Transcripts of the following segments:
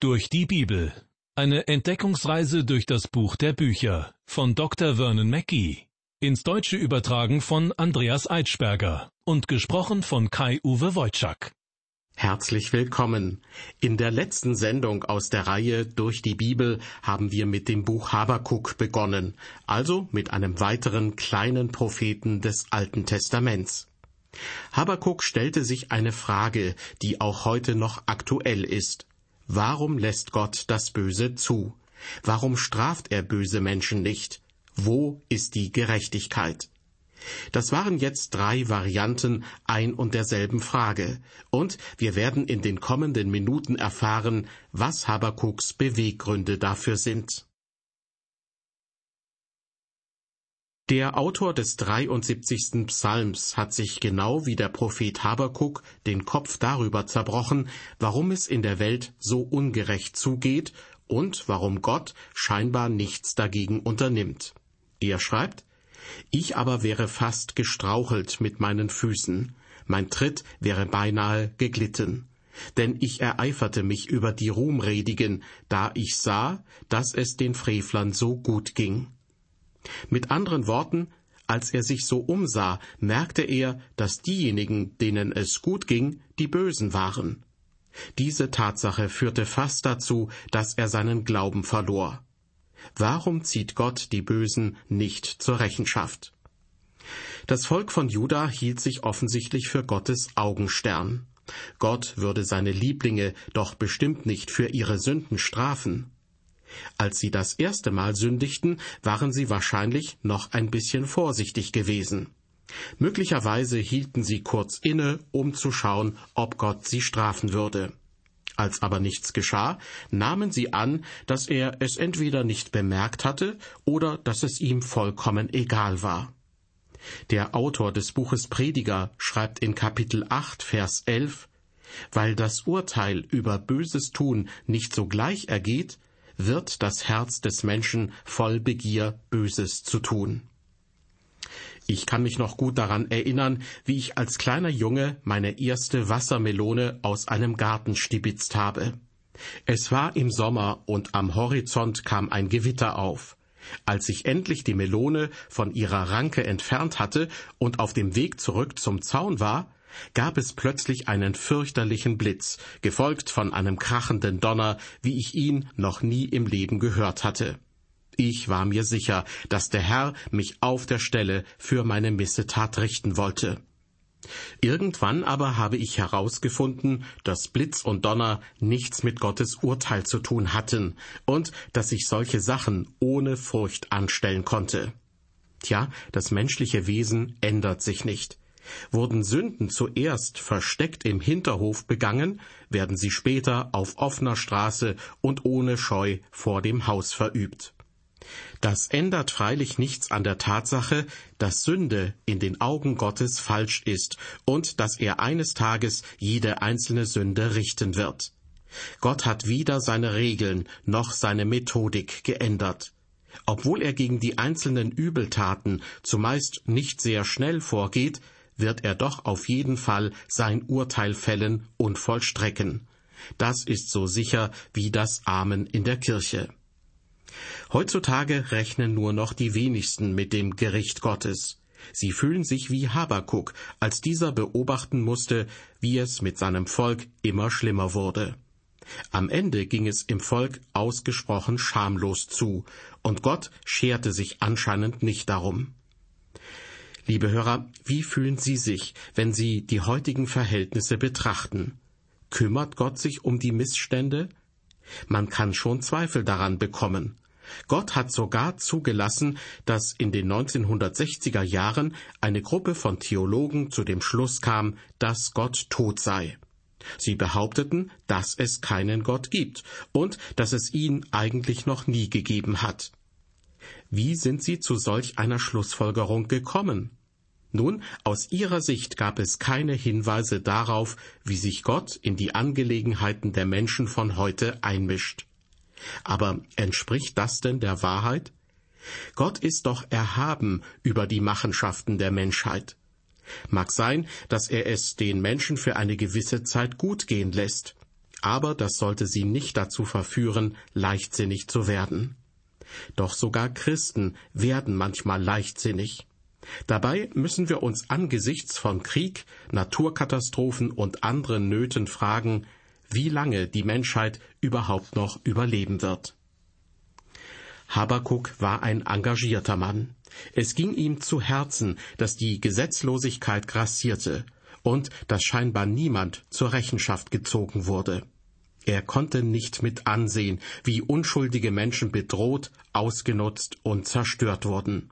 Durch die Bibel. Eine Entdeckungsreise durch das Buch der Bücher von Dr. Vernon Mackey. Ins Deutsche übertragen von Andreas Eitschberger und gesprochen von Kai-Uwe Wojczak. Herzlich willkommen. In der letzten Sendung aus der Reihe Durch die Bibel haben wir mit dem Buch Habakuk begonnen, also mit einem weiteren kleinen Propheten des Alten Testaments. Habakuk stellte sich eine Frage, die auch heute noch aktuell ist. Warum lässt Gott das Böse zu? Warum straft er böse Menschen nicht? Wo ist die Gerechtigkeit? Das waren jetzt drei Varianten ein und derselben Frage, und wir werden in den kommenden Minuten erfahren, was Habakuks Beweggründe dafür sind. Der Autor des 73. Psalms hat sich genau wie der Prophet Habakuk den Kopf darüber zerbrochen, warum es in der Welt so ungerecht zugeht und warum Gott scheinbar nichts dagegen unternimmt. Er schreibt, Ich aber wäre fast gestrauchelt mit meinen Füßen, mein Tritt wäre beinahe geglitten. Denn ich ereiferte mich über die Ruhmredigen, da ich sah, dass es den Frevlern so gut ging. Mit anderen Worten, als er sich so umsah, merkte er, dass diejenigen, denen es gut ging, die Bösen waren. Diese Tatsache führte fast dazu, dass er seinen Glauben verlor. Warum zieht Gott die Bösen nicht zur Rechenschaft? Das Volk von Juda hielt sich offensichtlich für Gottes Augenstern. Gott würde seine Lieblinge doch bestimmt nicht für ihre Sünden strafen. Als sie das erste Mal sündigten, waren sie wahrscheinlich noch ein bisschen vorsichtig gewesen. Möglicherweise hielten sie kurz inne, um zu schauen, ob Gott sie strafen würde. Als aber nichts geschah, nahmen sie an, dass er es entweder nicht bemerkt hatte oder dass es ihm vollkommen egal war. Der Autor des Buches Prediger schreibt in Kapitel 8, Vers 11, Weil das Urteil über böses Tun nicht sogleich ergeht, wird das Herz des Menschen voll Begier, Böses zu tun. Ich kann mich noch gut daran erinnern, wie ich als kleiner Junge meine erste Wassermelone aus einem Garten stibitzt habe. Es war im Sommer und am Horizont kam ein Gewitter auf. Als ich endlich die Melone von ihrer Ranke entfernt hatte und auf dem Weg zurück zum Zaun war, gab es plötzlich einen fürchterlichen Blitz, gefolgt von einem krachenden Donner, wie ich ihn noch nie im Leben gehört hatte. Ich war mir sicher, dass der Herr mich auf der Stelle für meine Missetat richten wollte. Irgendwann aber habe ich herausgefunden, dass Blitz und Donner nichts mit Gottes Urteil zu tun hatten und dass ich solche Sachen ohne Furcht anstellen konnte. Tja, das menschliche Wesen ändert sich nicht. Wurden Sünden zuerst versteckt im Hinterhof begangen, werden sie später auf offener Straße und ohne Scheu vor dem Haus verübt. Das ändert freilich nichts an der Tatsache, dass Sünde in den Augen Gottes falsch ist und dass er eines Tages jede einzelne Sünde richten wird. Gott hat weder seine Regeln noch seine Methodik geändert. Obwohl er gegen die einzelnen Übeltaten zumeist nicht sehr schnell vorgeht, wird er doch auf jeden Fall sein Urteil fällen und vollstrecken. Das ist so sicher wie das Amen in der Kirche. Heutzutage rechnen nur noch die wenigsten mit dem Gericht Gottes. Sie fühlen sich wie Habakuk, als dieser beobachten musste, wie es mit seinem Volk immer schlimmer wurde. Am Ende ging es im Volk ausgesprochen schamlos zu, und Gott scherte sich anscheinend nicht darum. Liebe Hörer, wie fühlen Sie sich, wenn Sie die heutigen Verhältnisse betrachten? Kümmert Gott sich um die Missstände? Man kann schon Zweifel daran bekommen. Gott hat sogar zugelassen, dass in den 1960er Jahren eine Gruppe von Theologen zu dem Schluss kam, dass Gott tot sei. Sie behaupteten, dass es keinen Gott gibt und dass es ihn eigentlich noch nie gegeben hat. Wie sind sie zu solch einer Schlussfolgerung gekommen? Nun, aus ihrer Sicht gab es keine Hinweise darauf, wie sich Gott in die Angelegenheiten der Menschen von heute einmischt. Aber entspricht das denn der Wahrheit? Gott ist doch erhaben über die Machenschaften der Menschheit. Mag sein, dass er es den Menschen für eine gewisse Zeit gut gehen lässt. aber das sollte sie nicht dazu verführen, leichtsinnig zu werden. Doch sogar Christen werden manchmal leichtsinnig. Dabei müssen wir uns angesichts von Krieg, Naturkatastrophen und anderen Nöten fragen, wie lange die Menschheit überhaupt noch überleben wird. Habakuk war ein engagierter Mann. Es ging ihm zu Herzen, dass die Gesetzlosigkeit grassierte und dass scheinbar niemand zur Rechenschaft gezogen wurde. Er konnte nicht mit ansehen, wie unschuldige Menschen bedroht, ausgenutzt und zerstört wurden.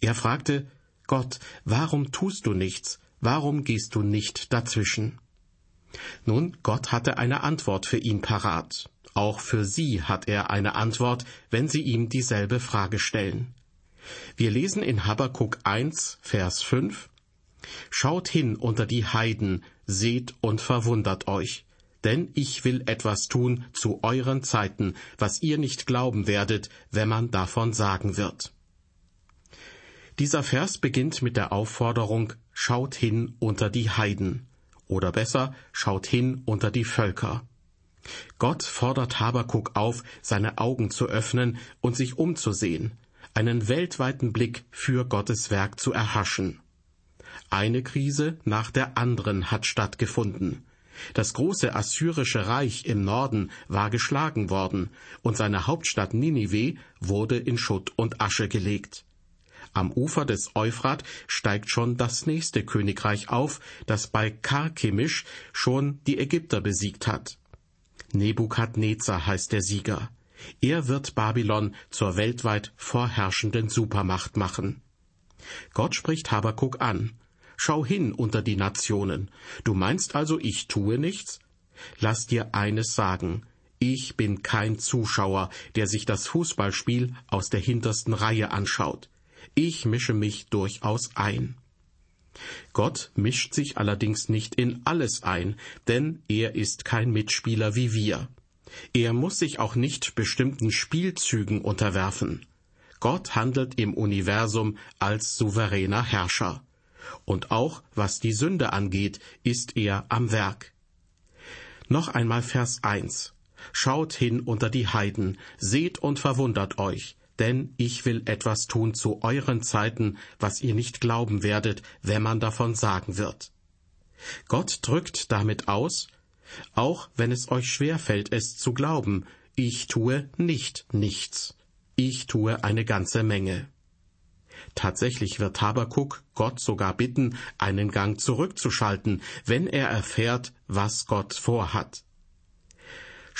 Er fragte, Gott, warum tust du nichts? Warum gehst du nicht dazwischen? Nun, Gott hatte eine Antwort für ihn parat. Auch für sie hat er eine Antwort, wenn sie ihm dieselbe Frage stellen. Wir lesen in Habakkuk 1, Vers 5, Schaut hin unter die Heiden, seht und verwundert euch, denn ich will etwas tun zu euren Zeiten, was ihr nicht glauben werdet, wenn man davon sagen wird. Dieser Vers beginnt mit der Aufforderung, schaut hin unter die Heiden, oder besser, schaut hin unter die Völker. Gott fordert Habakuk auf, seine Augen zu öffnen und sich umzusehen, einen weltweiten Blick für Gottes Werk zu erhaschen. Eine Krise nach der anderen hat stattgefunden. Das große assyrische Reich im Norden war geschlagen worden, und seine Hauptstadt Ninive wurde in Schutt und Asche gelegt. Am Ufer des Euphrat steigt schon das nächste Königreich auf, das bei Karkemisch schon die Ägypter besiegt hat. Nebukadnezar heißt der Sieger. Er wird Babylon zur weltweit vorherrschenden Supermacht machen. Gott spricht Habakuk an. Schau hin unter die Nationen. Du meinst also, ich tue nichts? Lass dir eines sagen. Ich bin kein Zuschauer, der sich das Fußballspiel aus der hintersten Reihe anschaut. Ich mische mich durchaus ein. Gott mischt sich allerdings nicht in alles ein, denn er ist kein Mitspieler wie wir. Er muss sich auch nicht bestimmten Spielzügen unterwerfen. Gott handelt im Universum als souveräner Herrscher. Und auch was die Sünde angeht, ist er am Werk. Noch einmal Vers 1. Schaut hin unter die Heiden, seht und verwundert euch, denn ich will etwas tun zu euren Zeiten, was ihr nicht glauben werdet, wenn man davon sagen wird. Gott drückt damit aus, auch wenn es euch schwer fällt, es zu glauben, ich tue nicht nichts. Ich tue eine ganze Menge. Tatsächlich wird Habakuk Gott sogar bitten, einen Gang zurückzuschalten, wenn er erfährt, was Gott vorhat.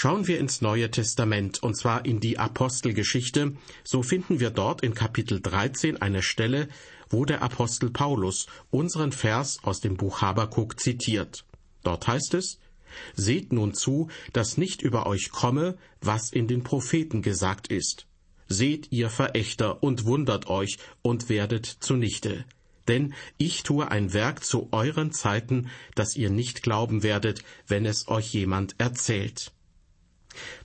Schauen wir ins Neue Testament, und zwar in die Apostelgeschichte, so finden wir dort in Kapitel 13 eine Stelle, wo der Apostel Paulus unseren Vers aus dem Buch Habakuk zitiert. Dort heißt es, Seht nun zu, dass nicht über euch komme, was in den Propheten gesagt ist. Seht ihr Verächter und wundert euch und werdet zunichte. Denn ich tue ein Werk zu euren Zeiten, das ihr nicht glauben werdet, wenn es euch jemand erzählt.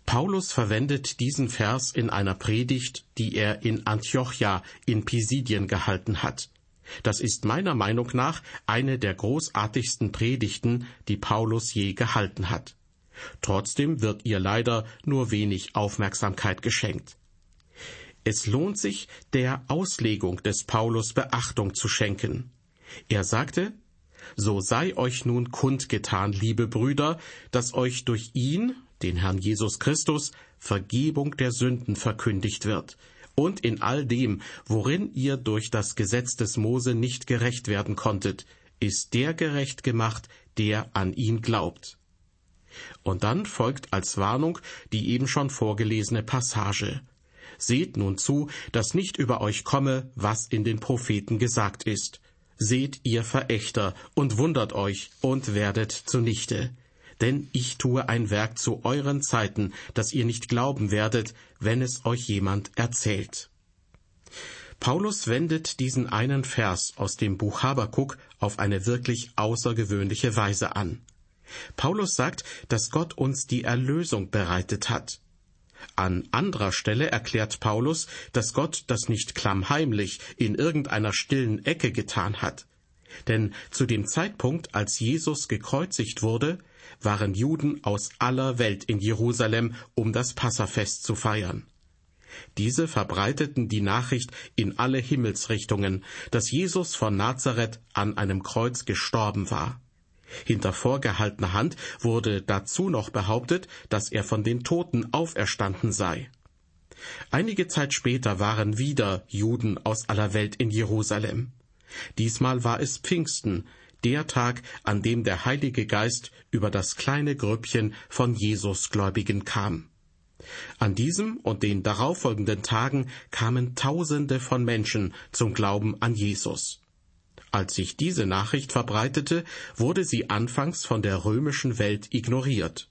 Paulus verwendet diesen Vers in einer Predigt, die er in Antiochia in Pisidien gehalten hat. Das ist meiner Meinung nach eine der großartigsten Predigten, die Paulus je gehalten hat. Trotzdem wird ihr leider nur wenig Aufmerksamkeit geschenkt. Es lohnt sich, der Auslegung des Paulus Beachtung zu schenken. Er sagte, So sei euch nun kundgetan, liebe Brüder, dass euch durch ihn, den Herrn Jesus Christus, Vergebung der Sünden verkündigt wird, und in all dem, worin ihr durch das Gesetz des Mose nicht gerecht werden konntet, ist der gerecht gemacht, der an ihn glaubt. Und dann folgt als Warnung die eben schon vorgelesene Passage. Seht nun zu, dass nicht über euch komme, was in den Propheten gesagt ist. Seht ihr Verächter und wundert euch und werdet zunichte denn ich tue ein Werk zu euren Zeiten, das ihr nicht glauben werdet, wenn es euch jemand erzählt. Paulus wendet diesen einen Vers aus dem Buch Habakuk auf eine wirklich außergewöhnliche Weise an. Paulus sagt, dass Gott uns die Erlösung bereitet hat. An anderer Stelle erklärt Paulus, dass Gott das nicht klammheimlich in irgendeiner stillen Ecke getan hat. Denn zu dem Zeitpunkt, als Jesus gekreuzigt wurde, waren Juden aus aller Welt in Jerusalem, um das Passafest zu feiern. Diese verbreiteten die Nachricht in alle Himmelsrichtungen, dass Jesus von Nazareth an einem Kreuz gestorben war. Hinter vorgehaltener Hand wurde dazu noch behauptet, dass er von den Toten auferstanden sei. Einige Zeit später waren wieder Juden aus aller Welt in Jerusalem. Diesmal war es Pfingsten, der Tag, an dem der Heilige Geist über das kleine Grüppchen von Jesusgläubigen kam. An diesem und den darauffolgenden Tagen kamen Tausende von Menschen zum Glauben an Jesus. Als sich diese Nachricht verbreitete, wurde sie anfangs von der römischen Welt ignoriert.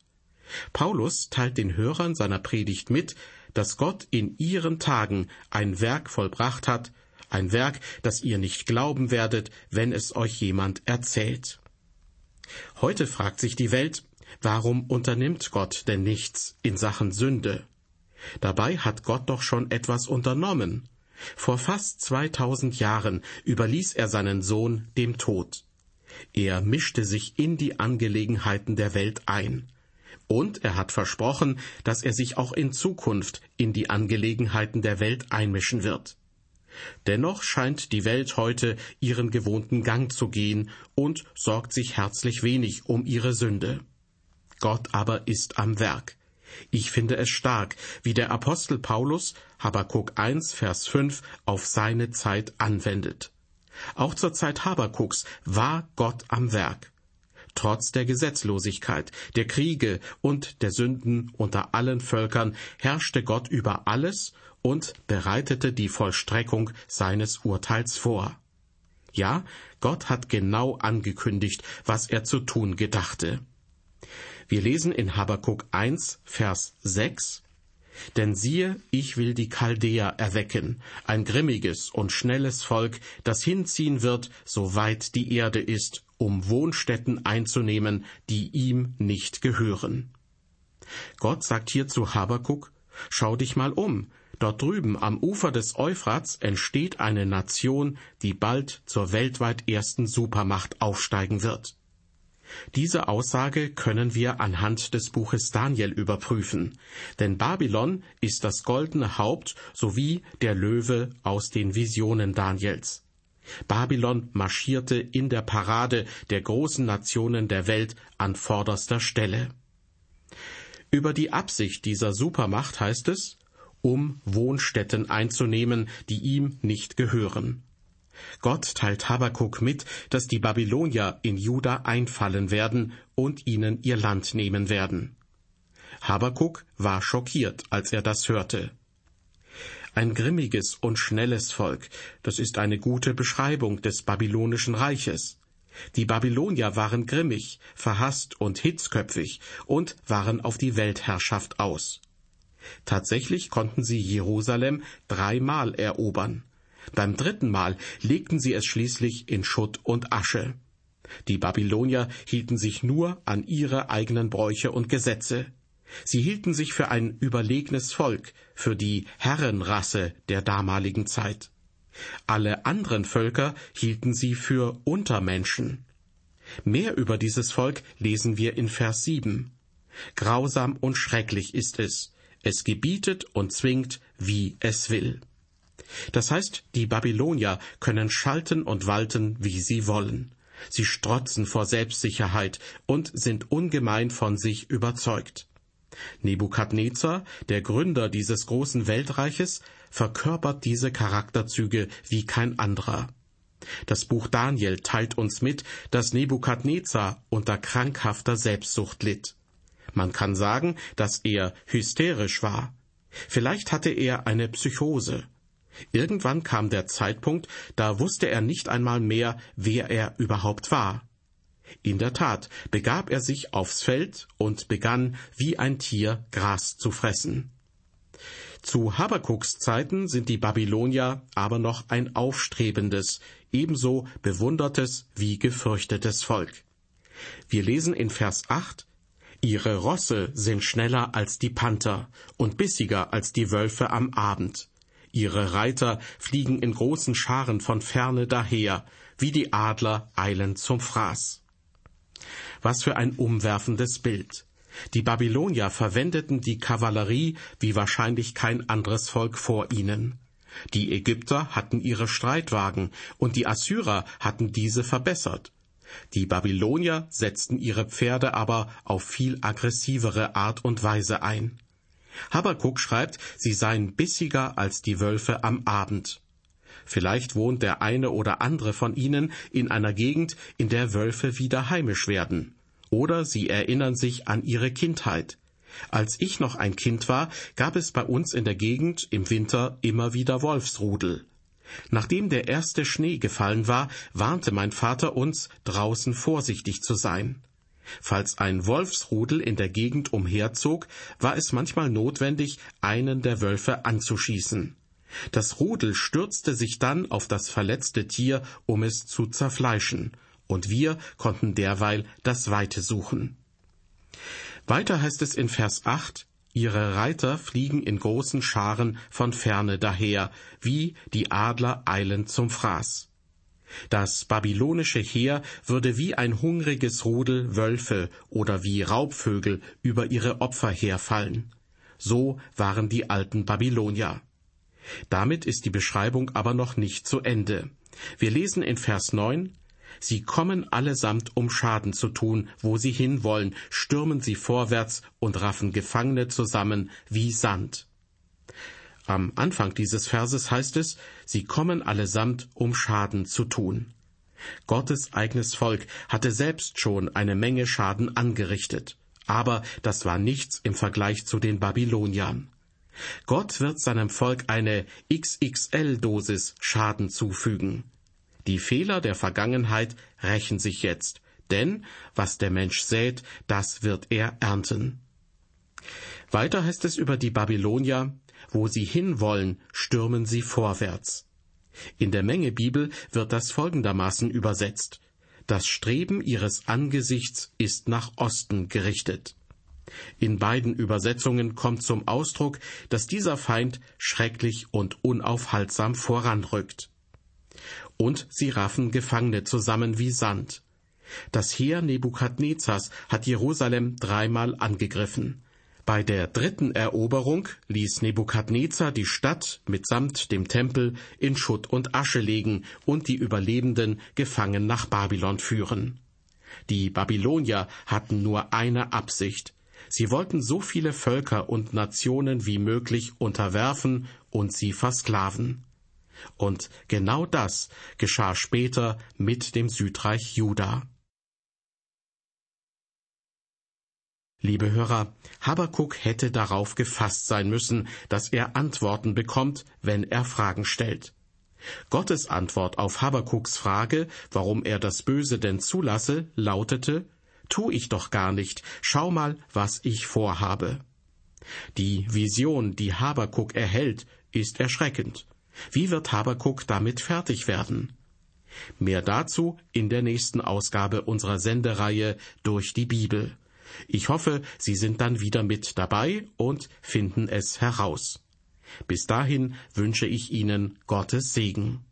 Paulus teilt den Hörern seiner Predigt mit, dass Gott in ihren Tagen ein Werk vollbracht hat, ein Werk, das ihr nicht glauben werdet, wenn es euch jemand erzählt. Heute fragt sich die Welt, warum unternimmt Gott denn nichts in Sachen Sünde? Dabei hat Gott doch schon etwas unternommen. Vor fast 2000 Jahren überließ er seinen Sohn dem Tod. Er mischte sich in die Angelegenheiten der Welt ein. Und er hat versprochen, dass er sich auch in Zukunft in die Angelegenheiten der Welt einmischen wird. Dennoch scheint die Welt heute ihren gewohnten Gang zu gehen und sorgt sich herzlich wenig um ihre Sünde. Gott aber ist am Werk. Ich finde es stark, wie der Apostel Paulus Habakuk 1, Vers 5 auf seine Zeit anwendet. Auch zur Zeit Habakuks war Gott am Werk. Trotz der Gesetzlosigkeit, der Kriege und der Sünden unter allen Völkern herrschte Gott über alles und bereitete die Vollstreckung seines Urteils vor. Ja, Gott hat genau angekündigt, was er zu tun gedachte. Wir lesen in Habakuk 1, Vers 6, Denn siehe, ich will die Chaldäer erwecken, ein grimmiges und schnelles Volk, das hinziehen wird, so weit die Erde ist, um Wohnstätten einzunehmen, die ihm nicht gehören. Gott sagt hier zu Habakuk, Schau dich mal um, dort drüben am Ufer des Euphrats entsteht eine Nation, die bald zur weltweit ersten Supermacht aufsteigen wird. Diese Aussage können wir anhand des Buches Daniel überprüfen, denn Babylon ist das goldene Haupt sowie der Löwe aus den Visionen Daniels. Babylon marschierte in der Parade der großen Nationen der Welt an vorderster Stelle. Über die Absicht dieser Supermacht heißt es, um Wohnstätten einzunehmen, die ihm nicht gehören. Gott teilt Habakuk mit, dass die Babylonier in Juda einfallen werden und ihnen ihr Land nehmen werden. Habakuk war schockiert, als er das hörte. Ein grimmiges und schnelles Volk, das ist eine gute Beschreibung des babylonischen Reiches. Die Babylonier waren grimmig, verhasst und hitzköpfig und waren auf die Weltherrschaft aus. Tatsächlich konnten sie Jerusalem dreimal erobern. Beim dritten Mal legten sie es schließlich in Schutt und Asche. Die Babylonier hielten sich nur an ihre eigenen Bräuche und Gesetze. Sie hielten sich für ein überlegenes Volk, für die Herrenrasse der damaligen Zeit. Alle anderen Völker hielten sie für Untermenschen. Mehr über dieses Volk lesen wir in Vers 7. Grausam und schrecklich ist es. Es gebietet und zwingt, wie es will. Das heißt, die Babylonier können schalten und walten, wie sie wollen. Sie strotzen vor Selbstsicherheit und sind ungemein von sich überzeugt. Nebukadnezar, der Gründer dieses großen Weltreiches, verkörpert diese Charakterzüge wie kein anderer. Das Buch Daniel teilt uns mit, dass Nebukadnezar unter krankhafter Selbstsucht litt. Man kann sagen, dass er hysterisch war. Vielleicht hatte er eine Psychose. Irgendwann kam der Zeitpunkt, da wusste er nicht einmal mehr, wer er überhaupt war. In der Tat begab er sich aufs Feld und begann wie ein Tier Gras zu fressen. Zu Habakuks Zeiten sind die Babylonier aber noch ein aufstrebendes, ebenso bewundertes wie gefürchtetes Volk. Wir lesen in Vers 8, Ihre Rosse sind schneller als die Panther und bissiger als die Wölfe am Abend. Ihre Reiter fliegen in großen Scharen von ferne daher, wie die Adler eilen zum Fraß. Was für ein umwerfendes Bild. Die Babylonier verwendeten die Kavallerie wie wahrscheinlich kein anderes Volk vor ihnen. Die Ägypter hatten ihre Streitwagen und die Assyrer hatten diese verbessert. Die Babylonier setzten ihre Pferde aber auf viel aggressivere Art und Weise ein. Habakuk schreibt, sie seien bissiger als die Wölfe am Abend. Vielleicht wohnt der eine oder andere von ihnen in einer Gegend, in der Wölfe wieder heimisch werden. Oder sie erinnern sich an ihre Kindheit. Als ich noch ein Kind war, gab es bei uns in der Gegend im Winter immer wieder Wolfsrudel. Nachdem der erste Schnee gefallen war, warnte mein Vater uns, draußen vorsichtig zu sein. Falls ein Wolfsrudel in der Gegend umherzog, war es manchmal notwendig, einen der Wölfe anzuschießen. Das Rudel stürzte sich dann auf das verletzte Tier, um es zu zerfleischen, und wir konnten derweil das Weite suchen. Weiter heißt es in Vers 8, Ihre Reiter fliegen in großen Scharen von ferne daher, wie die Adler eilen zum Fraß. Das babylonische Heer würde wie ein hungriges Rudel Wölfe oder wie Raubvögel über ihre Opfer herfallen. So waren die alten Babylonier. Damit ist die Beschreibung aber noch nicht zu Ende. Wir lesen in Vers 9, Sie kommen allesamt, um Schaden zu tun, wo sie hinwollen, stürmen sie vorwärts und raffen Gefangene zusammen wie Sand. Am Anfang dieses Verses heißt es, sie kommen allesamt, um Schaden zu tun. Gottes eigenes Volk hatte selbst schon eine Menge Schaden angerichtet, aber das war nichts im Vergleich zu den Babyloniern. Gott wird seinem Volk eine XXL-Dosis Schaden zufügen. Die Fehler der Vergangenheit rächen sich jetzt, denn was der Mensch sät, das wird er ernten. Weiter heißt es über die Babylonier, wo sie hinwollen, stürmen sie vorwärts. In der Menge Bibel wird das folgendermaßen übersetzt. Das Streben ihres Angesichts ist nach Osten gerichtet. In beiden Übersetzungen kommt zum Ausdruck, dass dieser Feind schrecklich und unaufhaltsam voranrückt. Und sie raffen Gefangene zusammen wie Sand. Das Heer Nebukadnezars hat Jerusalem dreimal angegriffen. Bei der dritten Eroberung ließ Nebukadnezar die Stadt mitsamt dem Tempel in Schutt und Asche legen und die Überlebenden gefangen nach Babylon führen. Die Babylonier hatten nur eine Absicht. Sie wollten so viele Völker und Nationen wie möglich unterwerfen und sie versklaven. Und genau das geschah später mit dem Südreich Juda. Liebe Hörer, Habakuk hätte darauf gefasst sein müssen, dass er Antworten bekommt, wenn er Fragen stellt. Gottes Antwort auf Habakuks Frage, warum er das Böse denn zulasse, lautete, Tu ich doch gar nicht, schau mal, was ich vorhabe. Die Vision, die Habakuk erhält, ist erschreckend. Wie wird Habakuk damit fertig werden? Mehr dazu in der nächsten Ausgabe unserer Sendereihe durch die Bibel. Ich hoffe, Sie sind dann wieder mit dabei und finden es heraus. Bis dahin wünsche ich Ihnen Gottes Segen.